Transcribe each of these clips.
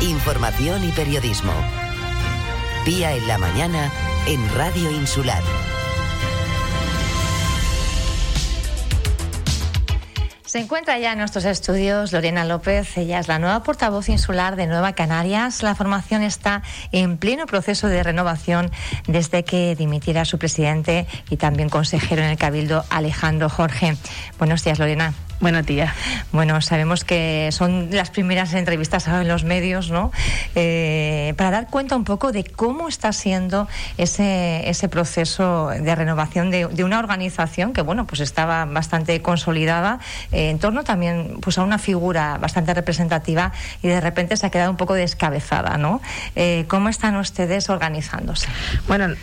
información y periodismo. Pía en la mañana en Radio Insular. Se encuentra ya en nuestros estudios Lorena López, ella es la nueva portavoz insular de Nueva Canarias. La formación está en pleno proceso de renovación desde que dimitiera su presidente y también consejero en el Cabildo Alejandro Jorge. Buenos días, Lorena. Buenos días. Bueno, sabemos que son las primeras entrevistas en los medios, ¿no? Eh, para dar cuenta un poco de cómo está siendo ese, ese proceso de renovación de, una organización que, bueno, pues estaba bastante consolidada eh, en torno también pues a una figura bastante representativa y de repente se ha quedado un poco descabezada, ¿no? Eh, ¿Cómo están ustedes organizándose? Bueno,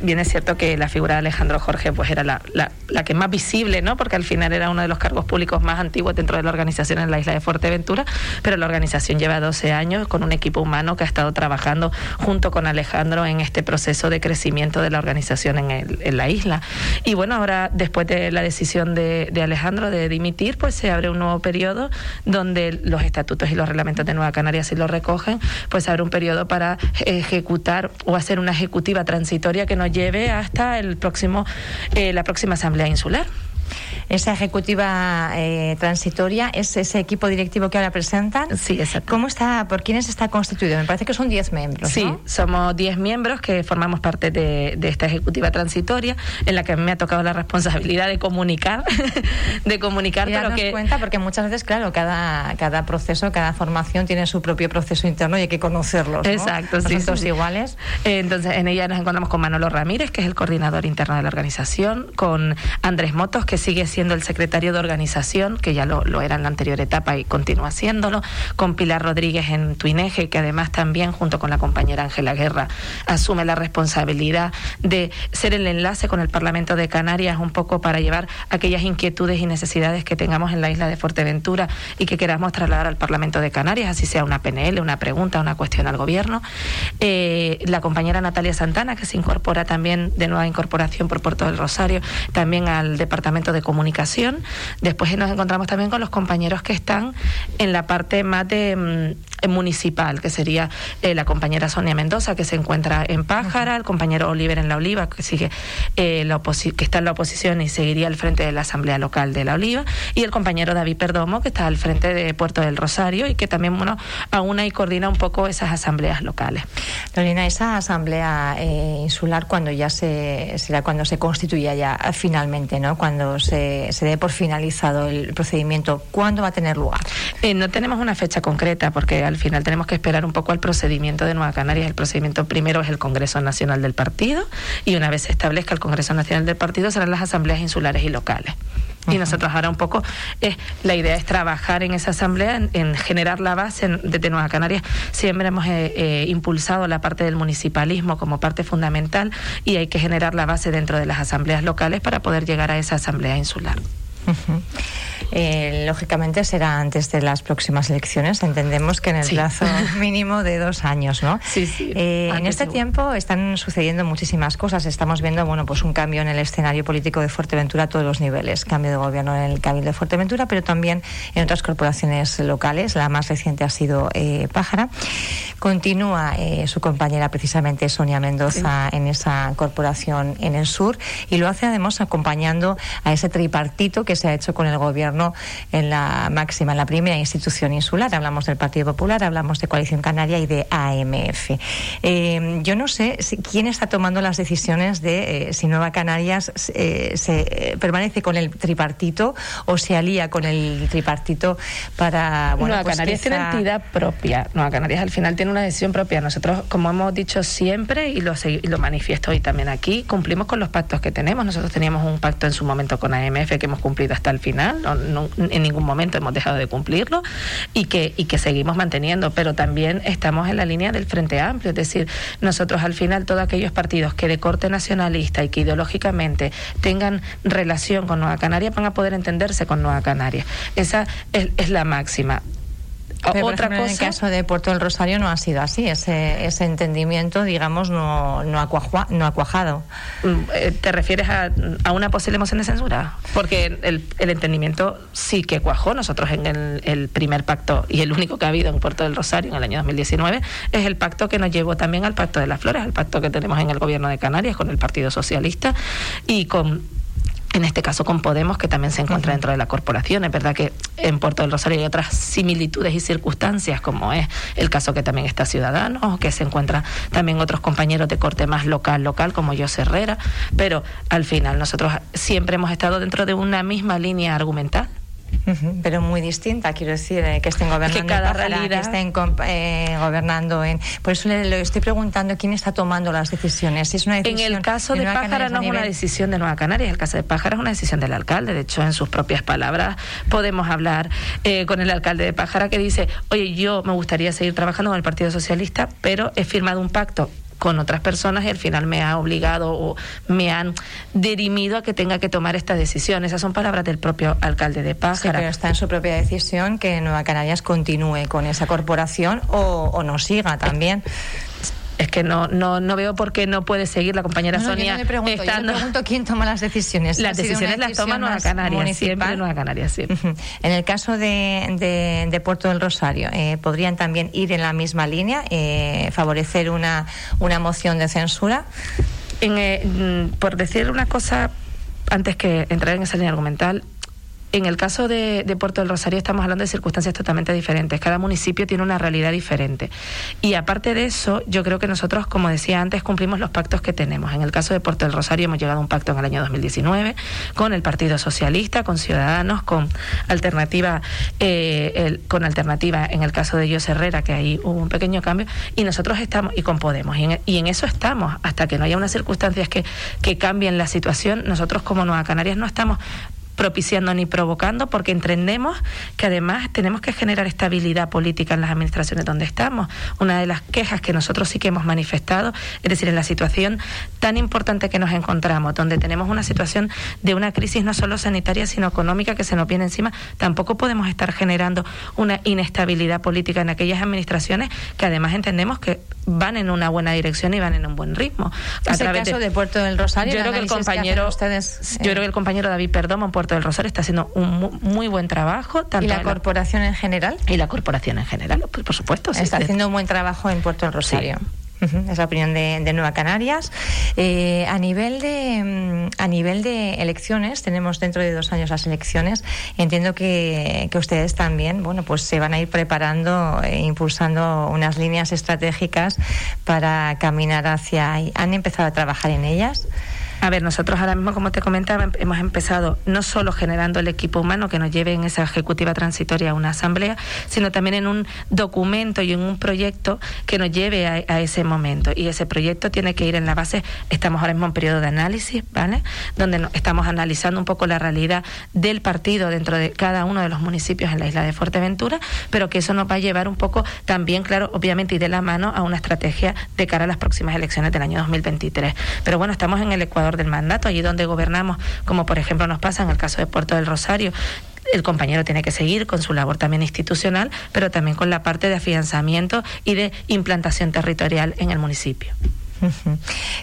bien es cierto que la figura de Alejandro Jorge pues era la, la, la que más visible, ¿no? Porque al final era uno de los cargos públicos más antiguos dentro de la organización en la isla de Fuerteventura, pero la organización lleva 12 años con un equipo humano que ha estado trabajando junto con Alejandro en este proceso de crecimiento de la organización en, la isla. Y bueno, ahora después de la decisión de, Alejandro de dimitir, pues se abre un nuevo periodo donde los estatutos y los reglamentos de Nueva Canarias si lo recogen, pues abre un periodo para ejecutar o hacer una ejecutiva transitoria que nos lleve hasta el próximo, eh, la próxima asamblea insular. Esa ejecutiva eh, transitoria es ese equipo directivo que ahora presentan. Sí, exacto. ¿Cómo está, por quiénes está constituido? Me parece que son 10 miembros. Sí, somos 10 miembros que formamos parte de, esta ejecutiva transitoria, en la que me ha tocado la responsabilidad de comunicar, de comunicar, y pero que cuenta porque muchas veces, claro, cada cada proceso, cada formación tiene su propio proceso interno y hay que conocerlos. ¿no? Exacto, sí, todos iguales. Entonces, en ella nos encontramos con Manolo Ramírez, que es el coordinador interno de la organización, con Andrés Motos, que sigue siendo siendo el secretario de organización, que ya lo, era en la anterior etapa y continúa haciéndolo, con Pilar Rodríguez en Tuineje, que además también, junto con la compañera Ángela Guerra, asume la responsabilidad de ser el enlace con el Parlamento de Canarias, un poco para llevar aquellas inquietudes y necesidades que tengamos en la isla de Fuerteventura y que queramos trasladar al Parlamento de Canarias, así sea una PNL, una pregunta, una cuestión al gobierno. Eh, la compañera Natalia Santana, que se incorpora también de nueva incorporación por Puerto del Rosario, también al Departamento de Comunicación Después nos encontramos también con los compañeros que están en la parte más de mm, municipal, que sería eh, la compañera Sonia Mendoza, que se encuentra en Pájara, el compañero Oliver en La Oliva, que sigue eh, la que está en la oposición y seguiría al frente de la Asamblea Local de La Oliva, y el compañero David Perdomo, que está al frente de Puerto del Rosario y que también bueno, aúna y coordina un poco esas asambleas locales. Lorena, esa asamblea eh, insular cuando ya se será cuando se constituya ya finalmente, ¿no? Cuando se se, dé por finalizado el procedimiento, ¿cuándo va a tener lugar? Eh, no tenemos una fecha concreta porque al final tenemos que esperar un poco al procedimiento de Nueva Canarias. El procedimiento primero es el Congreso Nacional del Partido y una vez se establezca el Congreso Nacional del Partido serán las asambleas insulares y locales. Y nosotros ahora un poco es la idea es trabajar en esa asamblea, en, generar la base desde Nueva Canarias. Siempre hemos eh, eh, impulsado la parte del municipalismo como parte fundamental y hay que generar la base dentro de las asambleas locales para poder llegar a esa asamblea insular. Eh, lógicamente será antes de las próximas elecciones. Entendemos que en el plazo mínimo de dos años, ¿no? Sí, sí. Eh, en este tiempo están sucediendo muchísimas cosas. Estamos viendo, bueno, pues un cambio en el escenario político de Fuerteventura a todos los niveles. Cambio de gobierno en el Cabildo de Fuerteventura, pero también en otras corporaciones locales. La más reciente ha sido eh, Pájara. Continúa su compañera, precisamente Sonia Mendoza, en esa corporación en el sur y lo hace además acompañando a ese tripartito que se ha hecho con el gobierno en la máxima, en la primera institución insular. Hablamos del Partido Popular, hablamos de Coalición Canaria y de AMF. Eh, yo no sé quién está tomando las decisiones de eh, si Nueva Canarias eh, se permanece con el tripartito o se alía con el tripartito para. Bueno, Nueva pues Canarias tiene entidad propia. Nueva Canarias al final tiene una decisión propia. Nosotros, como hemos dicho siempre y lo, y lo manifiesto hoy también aquí, cumplimos con los pactos que tenemos. Nosotros teníamos un pacto en su momento con AMF que hemos cumplido hasta el final, no, en ningún momento hemos dejado de cumplirlo y que, y que seguimos manteniendo, pero también estamos en la línea del Frente Amplio, es decir, nosotros al final todos aquellos partidos que de corte nacionalista y que ideológicamente tengan relación con Nueva Canaria van a poder entenderse con Nueva Canaria. Esa es, es la máxima otra cosa. En el caso de Puerto del Rosario no ha sido así. Ese, ese entendimiento, digamos, no, no, ha, no ha cuajado. Mm, eh, ¿Te refieres a, a, una posible moción de censura? Porque el, el entendimiento sí que cuajó. Nosotros en el, el, primer pacto, y el único que ha habido en Puerto del Rosario en el año 2019, es el pacto que nos llevó también al Pacto de las Flores, al pacto que tenemos en el Gobierno de Canarias con el Partido Socialista y con en este caso con Podemos, que también se encuentra dentro de la corporación. Es verdad que en Puerto del Rosario hay otras similitudes y circunstancias, como es el caso que también está Ciudadanos, que se encuentran también otros compañeros de corte más local, local, como José Herrera, pero al final nosotros siempre hemos estado dentro de una misma línea argumental pero muy distinta, quiero decir, eh, que estén gobernando que cada en realidad... que estén eh, gobernando en... Por eso le, estoy preguntando quién está tomando las decisiones. es una decisión en el caso de, Pájara no es una decisión de Nueva Canarias, el caso de Pájara es una decisión del alcalde. De hecho, en sus propias palabras podemos hablar eh, con el alcalde de Pájara que dice, oye, yo me gustaría seguir trabajando con el Partido Socialista, pero he firmado un pacto con otras personas y al final me ha obligado o me han dirimido a que tenga que tomar esta decisión. Esas son palabras del propio alcalde de Pájara. pero está en su propia decisión que Nueva Canarias continúe con esa corporación o, o no siga también es que no, no, no veo por qué no puede seguir la compañera Sonia. Yo pregunto, pregunto quién toma las decisiones. Las decisiones las toma Nueva Canarias, siempre Nueva Canarias, sí. En el caso de, de, Puerto del Rosario, eh, ¿podrían también ir en la misma línea, eh, favorecer una, una moción de censura? En, eh, mm, por decir una cosa, antes que entrar en esa línea argumental, en el caso de, Puerto del Rosario estamos hablando de circunstancias totalmente diferentes. Cada municipio tiene una realidad diferente. Y aparte de eso, yo creo que nosotros, como decía antes, cumplimos los pactos que tenemos. En el caso de Puerto del Rosario hemos llegado a un pacto en el año 2019 con el Partido Socialista, con Ciudadanos, con Alternativa, eh, con Alternativa en el caso de José Herrera, que ahí hubo un pequeño cambio, y nosotros estamos, y con Podemos, y en, y en eso estamos, hasta que no haya unas circunstancias que cambien la situación, nosotros como Nueva Canarias no estamos propiciando ni provocando, porque entendemos que además tenemos que generar estabilidad política en las administraciones donde estamos. Una de las quejas que nosotros sí que hemos manifestado, es decir, en la situación tan importante que nos encontramos, donde tenemos una situación de una crisis no solo sanitaria, sino económica que se nos viene encima, tampoco podemos estar generando una inestabilidad política en aquellas administraciones que además entendemos que van en una buena dirección y van en un buen ritmo. A el caso de, Puerto del Rosario, yo creo que el compañero, ustedes, yo creo que el compañero David Perdomo en Puerto del Rosario está haciendo un muy buen trabajo. ¿Y la corporación en general? Y la corporación en general, pues, por supuesto. Está haciendo un buen trabajo en Puerto del Rosario. Es la opinión de, Nueva Canarias. Eh, a nivel de mm, a nivel de elecciones, tenemos dentro de dos años las elecciones. Entiendo que, que ustedes también, bueno, pues se van a ir preparando e impulsando unas líneas estratégicas para caminar hacia ahí. ¿Han empezado a trabajar en ellas? A ver, nosotros ahora mismo, como te comentaba, hemos empezado no solo generando el equipo humano que nos lleve en esa ejecutiva transitoria a una asamblea, sino también en un documento y en un proyecto que nos lleve a, ese momento. Y ese proyecto tiene que ir en la base, estamos ahora mismo en periodo de análisis, ¿vale? Donde estamos analizando un poco la realidad del partido dentro de cada uno de los municipios en la isla de Fuerteventura, pero que eso nos va a llevar un poco también, claro, obviamente, y de la mano a una estrategia de cara a las próximas elecciones del año 2023. Pero bueno, estamos en el Ecuador del mandato, allí donde gobernamos, como por ejemplo nos pasa en el caso de Puerto del Rosario, el compañero tiene que seguir con su labor también institucional, pero también con la parte de afianzamiento y de implantación territorial en el municipio.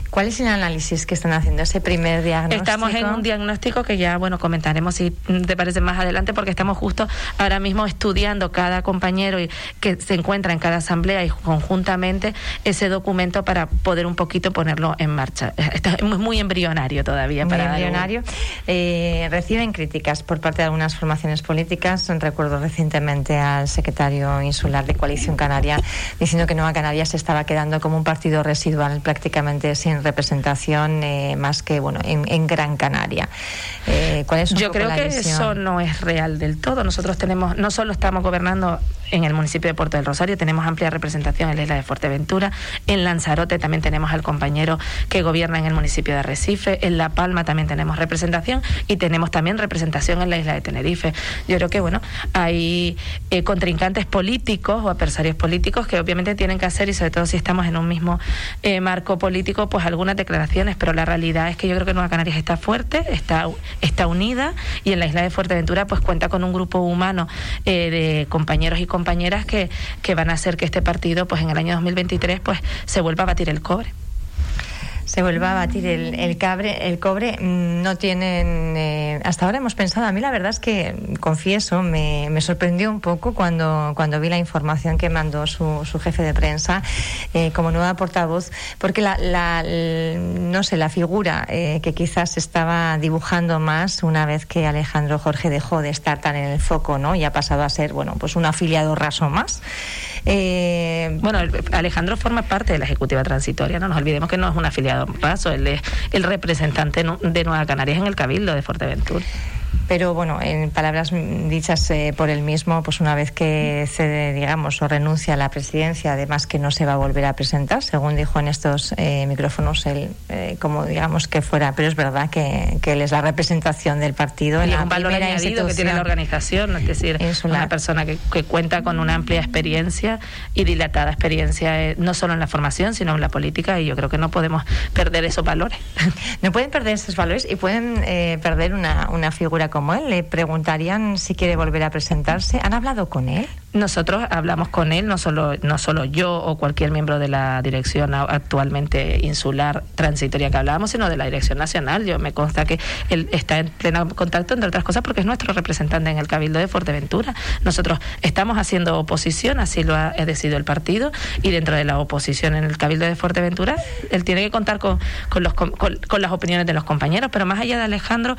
¿Cuál es el análisis que están haciendo? Ese primer diagnóstico. Estamos en un diagnóstico que ya, bueno, comentaremos si te parece más adelante, porque estamos justo ahora mismo estudiando cada compañero y que se encuentra en cada asamblea y conjuntamente ese documento para poder un poquito ponerlo en marcha. es muy embrionario todavía. Muy embrionario. Eh, reciben críticas por parte de algunas formaciones políticas. Recuerdo recientemente al secretario insular de Coalición Canaria diciendo que Nueva Canarias se estaba quedando como un partido residual prácticamente sin representación eh, más que bueno en, Gran Canaria. Eh, ¿cuál es Yo creo que eso no es real del todo. Nosotros tenemos, no solo estamos gobernando en el municipio de Puerto del Rosario, tenemos amplia representación en la isla de Fuerteventura, en Lanzarote también tenemos al compañero que gobierna en el municipio de Arrecife, en La Palma también tenemos representación y tenemos también representación en la isla de Tenerife. Yo creo que bueno, hay eh, contrincantes políticos o adversarios políticos que obviamente tienen que hacer y sobre todo si estamos en un mismo mar político, pues algunas declaraciones, pero la realidad es que yo creo que Nueva Canarias está fuerte, está, está unida y en la isla de Fuerteventura pues cuenta con un grupo humano eh, de compañeros y compañeras compañeras que, que van a hacer que este partido, pues en el año 2023, pues se vuelva a batir el cobre se vuelva a batir el, el, cabre, el cobre, mm, no tienen... Eh, hasta ahora hemos pensado, a mí la verdad es que, confieso, me, me sorprendió un poco cuando, cuando vi la información que mandó su, su jefe de prensa eh, como nueva portavoz, porque la, la, no sé, la figura eh, que quizás estaba dibujando más una vez que Alejandro Jorge dejó de estar tan en el foco, ¿no? Y ha pasado a ser, bueno, pues un afiliado raso más. Eh, bueno, Alejandro forma parte de la Ejecutiva Transitoria, no nos olvidemos que no es un afiliado paso, él es el representante de Nueva Canarias en el Cabildo de Fuerteventura. Pero bueno, en palabras dichas eh, por él mismo, pues una vez que cede, digamos, o renuncia a la presidencia, además que no se va a volver a presentar, según dijo en estos eh, micrófonos, él, eh, como digamos que fuera, pero es verdad que, él es la representación del partido. Y en un valor añadido que tiene la organización, es decir, es una persona que, que, cuenta con una amplia experiencia y dilatada experiencia, no solo en la formación, sino en la política, y yo creo que no podemos perder esos valores. No pueden perder esos valores y pueden perder una, una figura como él. Le preguntarían si quiere volver a presentarse. ¿Han hablado con él? Nosotros hablamos con él, no solo, no solo yo o cualquier miembro de la dirección actualmente insular transitoria que hablábamos, sino de la dirección nacional. Yo me consta que él está en pleno contacto, entre otras cosas, porque es nuestro representante en el Cabildo de Fuerteventura. Nosotros estamos haciendo oposición, así lo ha decidido el partido, y dentro de la oposición en el Cabildo de Fuerteventura, él tiene que contar con, con, los, con, con las opiniones de los compañeros, pero más allá de Alejandro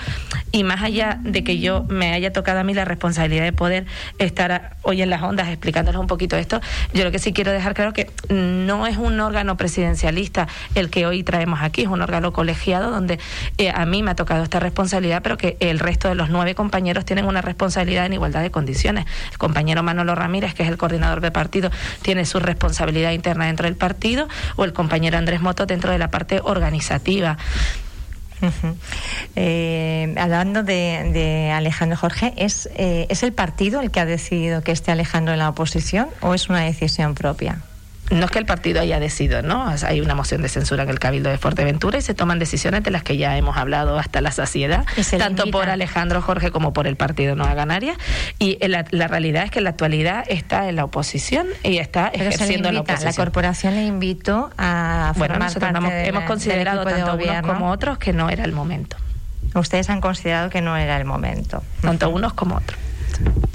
y más allá de que yo me haya tocado a mí la responsabilidad de poder estar hoy en ondas explicándoles un poquito esto, yo lo que sí quiero dejar claro que no es un órgano presidencialista el que hoy traemos aquí, es un órgano colegiado donde eh, a mí me ha tocado esta responsabilidad, pero que el resto de los nueve compañeros tienen una responsabilidad en igualdad de condiciones. El compañero Manolo Ramírez, que es el coordinador de partido, tiene su responsabilidad interna dentro del partido, o el compañero Andrés Moto dentro de la parte organizativa. Eh, hablando de, Alejandro Jorge, ¿es, eh, ¿es el partido el que ha decidido que esté Alejandro en la oposición o es una decisión propia? No es que el partido haya decidido, ¿no? Hay una moción de censura en el Cabildo de Fuerteventura y se toman decisiones de las que ya hemos hablado hasta la saciedad, tanto por Alejandro Jorge como por el Partido Nueva Canaria. Y la, realidad es que en la actualidad está en la oposición y está ejerciendo la oposición. La corporación le invitó a formar bueno, parte hemos considerado tanto unos como otros que no era el momento. Ustedes han considerado que no era el momento. Tanto unos como otros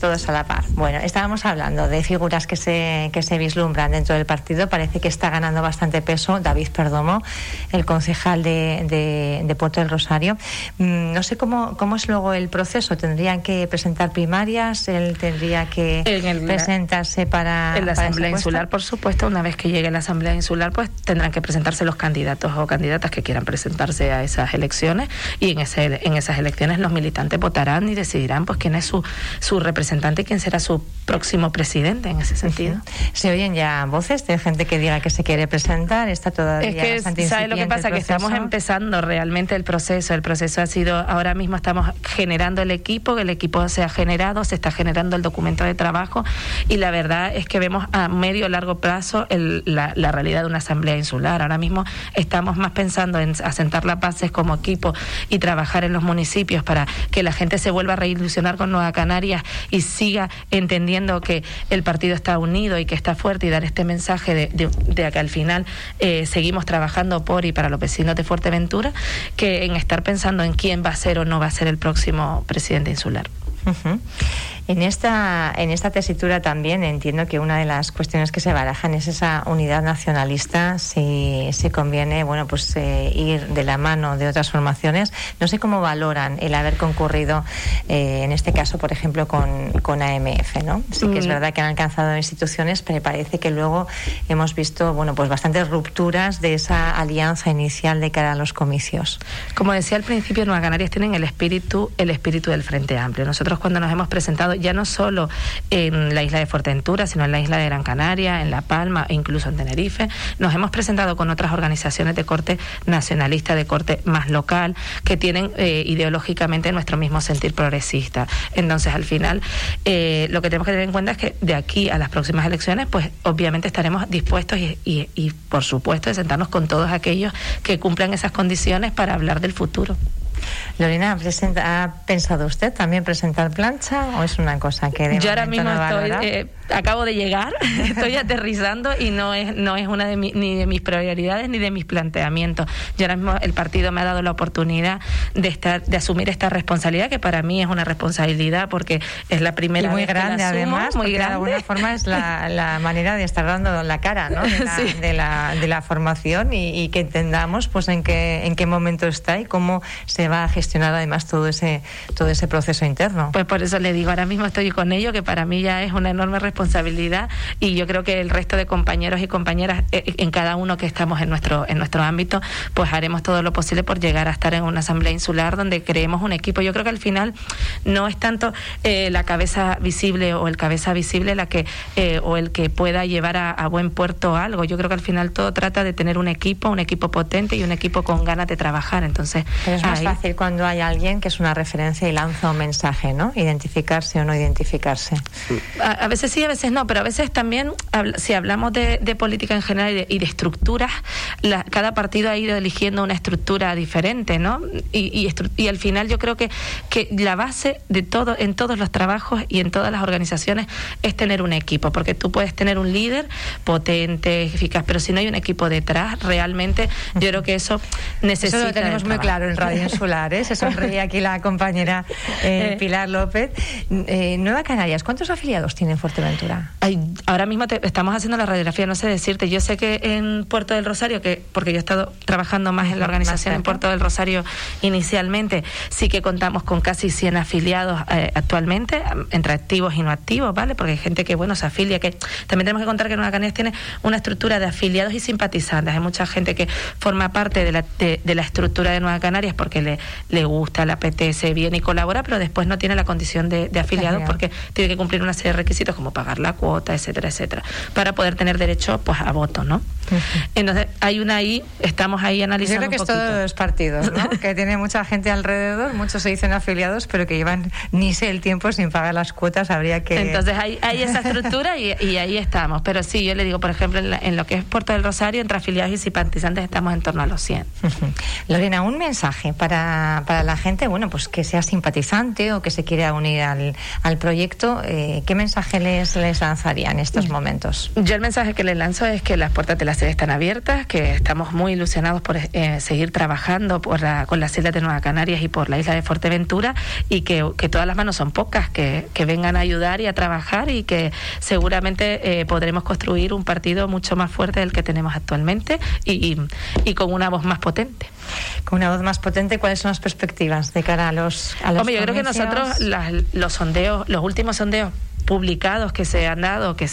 todos a la par. Bueno, estábamos hablando de figuras que se, que se vislumbran dentro del partido. Parece que está ganando bastante peso David Perdomo, el concejal de, de, Puerto del Rosario. Mm, no sé cómo, cómo es luego el proceso. ¿Tendrían que presentar primarias? ¿Él tendría que presentarse para. En la Asamblea Insular, por supuesto. Una vez que llegue la Asamblea Insular, pues tendrán que presentarse los candidatos o candidatas que quieran presentarse a esas elecciones. Y en, ese, en esas elecciones los militantes votarán y decidirán pues quién es su, su representante representante quién será su próximo presidente en ese sentido. Se oyen ya voces de gente que diga que se quiere presentar, está todavía Es que, ¿sabe lo que pasa? Que estamos empezando realmente el proceso. El proceso ha sido, ahora mismo estamos generando el equipo, el equipo se ha generado, se está generando el documento de trabajo y la verdad es que vemos a medio largo plazo la, la, realidad de una asamblea insular. Ahora mismo estamos más pensando en asentar las bases como equipo y trabajar en los municipios para que la gente se vuelva a reilusionar con Nueva Canarias y siga entendiendo que el partido está unido y que está fuerte y dar este mensaje de, de, que al final eh, seguimos trabajando por y para los vecinos de Fuerteventura, que en estar pensando en quién va a ser o no va a ser el próximo presidente insular. En esta, en esta tesitura también entiendo que una de las cuestiones que se barajan es esa unidad nacionalista, si, si conviene bueno, pues, eh, ir de la mano de otras formaciones. No sé cómo valoran el haber concurrido, eh, en este caso, por ejemplo, con, con AMF. ¿no? Sí que es mm. verdad que han alcanzado instituciones, pero parece que luego hemos visto bueno, pues bastantes rupturas de esa alianza inicial de cara a los comicios. Como decía al principio, Nueva Canarias tienen el espíritu, el espíritu del Frente Amplio. Nosotros cuando nos hemos presentado ya no solo en la isla de Fuerteventura, sino en la isla de Gran Canaria, en La Palma e incluso en Tenerife. Nos hemos presentado con otras organizaciones de corte nacionalista, de corte más local, que tienen eh, ideológicamente nuestro mismo sentir progresista. Entonces, al final, eh, lo que tenemos que tener en cuenta es que de aquí a las próximas elecciones, pues obviamente estaremos dispuestos y, y por supuesto, de sentarnos con todos aquellos que cumplan esas condiciones para hablar del futuro. Lorena, ¿ha pensado usted también presentar plancha o es una cosa que de Yo ahora mismo estoy, eh, acabo de llegar, estoy aterrizando y no es, no es una de ni de mis prioridades ni de mis planteamientos. Yo ahora mismo el partido me ha dado la oportunidad de estar, de asumir esta responsabilidad que para mí es una responsabilidad porque es la primera y muy vez grande que la asumo, además, muy grande. de alguna forma es la, manera de estar dando la cara, ¿no? De la, de la, de la formación y, que entendamos, pues en qué en qué momento está y cómo se va a gestionar además todo ese todo ese proceso interno. Pues por eso le digo, ahora mismo estoy con ello, que para mí ya es una enorme responsabilidad y yo creo que el resto de compañeros y compañeras eh, en cada uno que estamos en nuestro en nuestro ámbito, pues haremos todo lo posible por llegar a estar en una asamblea insular donde creemos un equipo. Yo creo que al final no es tanto eh, la cabeza visible o el cabeza visible la que eh, o el que pueda llevar a, a, buen puerto algo. Yo creo que al final todo trata de tener un equipo, un equipo potente y un equipo con ganas de trabajar. Entonces, Pero es más fácil cuando hay alguien que es una referencia y lanza un mensaje, ¿no? Identificarse o no identificarse. A, veces sí, a veces no, pero a veces también, si hablamos de, política en general y de, y de estructuras, la, cada partido ha ido eligiendo una estructura diferente, ¿no? Y, y, al final yo creo que, que la base de todo, en todos los trabajos y en todas las organizaciones, es tener un equipo, porque tú puedes tener un líder potente, eficaz, pero si no hay un equipo detrás, realmente yo creo que eso necesita. Eso lo tenemos muy claro en Radio ¿eh? se sonríe aquí la compañera eh, eh. Pilar López. Eh, Nueva Canarias, ¿cuántos afiliados tiene Fuerteventura? ahora mismo estamos haciendo la radiografía, no sé decirte. Yo sé que en Puerto del Rosario, que porque yo he estado trabajando más en la organización en Puerto del Rosario inicialmente, sí que contamos con casi 100 afiliados actualmente, entre activos y no activos, ¿vale? Porque hay gente que, bueno, se afilia, que también tenemos que contar que Nueva Canarias tiene una estructura de afiliados y simpatizantes. Hay mucha gente que forma parte de la, de, la estructura de Nueva Canarias porque le, le gusta, le apetece, viene y colabora, pero después no tiene la condición de, afiliado porque tiene que cumplir una serie de requisitos como pagar la cuota, etcétera, etcétera, para poder tener derecho pues a voto, ¿no? Entonces, hay una ahí, estamos ahí analizando. Yo creo que es todos los partidos, ¿no? que tiene mucha gente alrededor, muchos se dicen afiliados, pero que llevan ni sé el tiempo sin pagar las cuotas, habría que. Entonces, hay, hay esa estructura y, ahí estamos. Pero sí, yo le digo, por ejemplo, en, lo que es Puerto del Rosario, entre afiliados y simpatizantes estamos en torno a los 100. Lorena, un mensaje para, para la gente, bueno, pues que sea simpatizante o que se quiera unir al, al proyecto, eh, ¿qué mensaje les, les lanzaría en estos momentos? Yo el mensaje que les lanzo es que las puertas de la sede están abiertas, que estamos muy ilusionados por eh, seguir trabajando por con las islas de Nueva Canarias y por la isla de Fuerteventura y que, que todas las manos son pocas, que, que, vengan a ayudar y a trabajar y que seguramente eh, podremos construir un partido mucho más fuerte del que tenemos actualmente y, y, con una voz más potente. Con una voz más potente, ¿cuáles son las perspectivas de cara a los... A los Hombre, yo creo que nosotros los sondeos, los últimos sondeos publicados que se han dado, que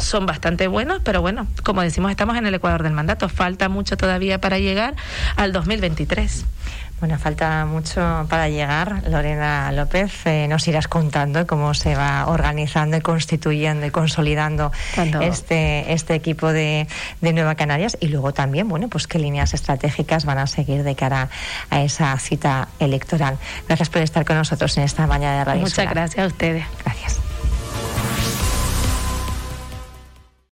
son bastante buenos, pero bueno, como decimos, estamos en el Ecuador del mandato. Falta mucho todavía para llegar al 2023. Bueno, falta mucho para llegar. Lorena López, eh, nos irás contando cómo se va organizando y constituyendo y consolidando este, este equipo de, de, Nueva Canarias y luego también, bueno, pues qué líneas estratégicas van a seguir de cara a esa cita electoral. Gracias por estar con nosotros en esta mañana de Radio Muchas gracias a ustedes.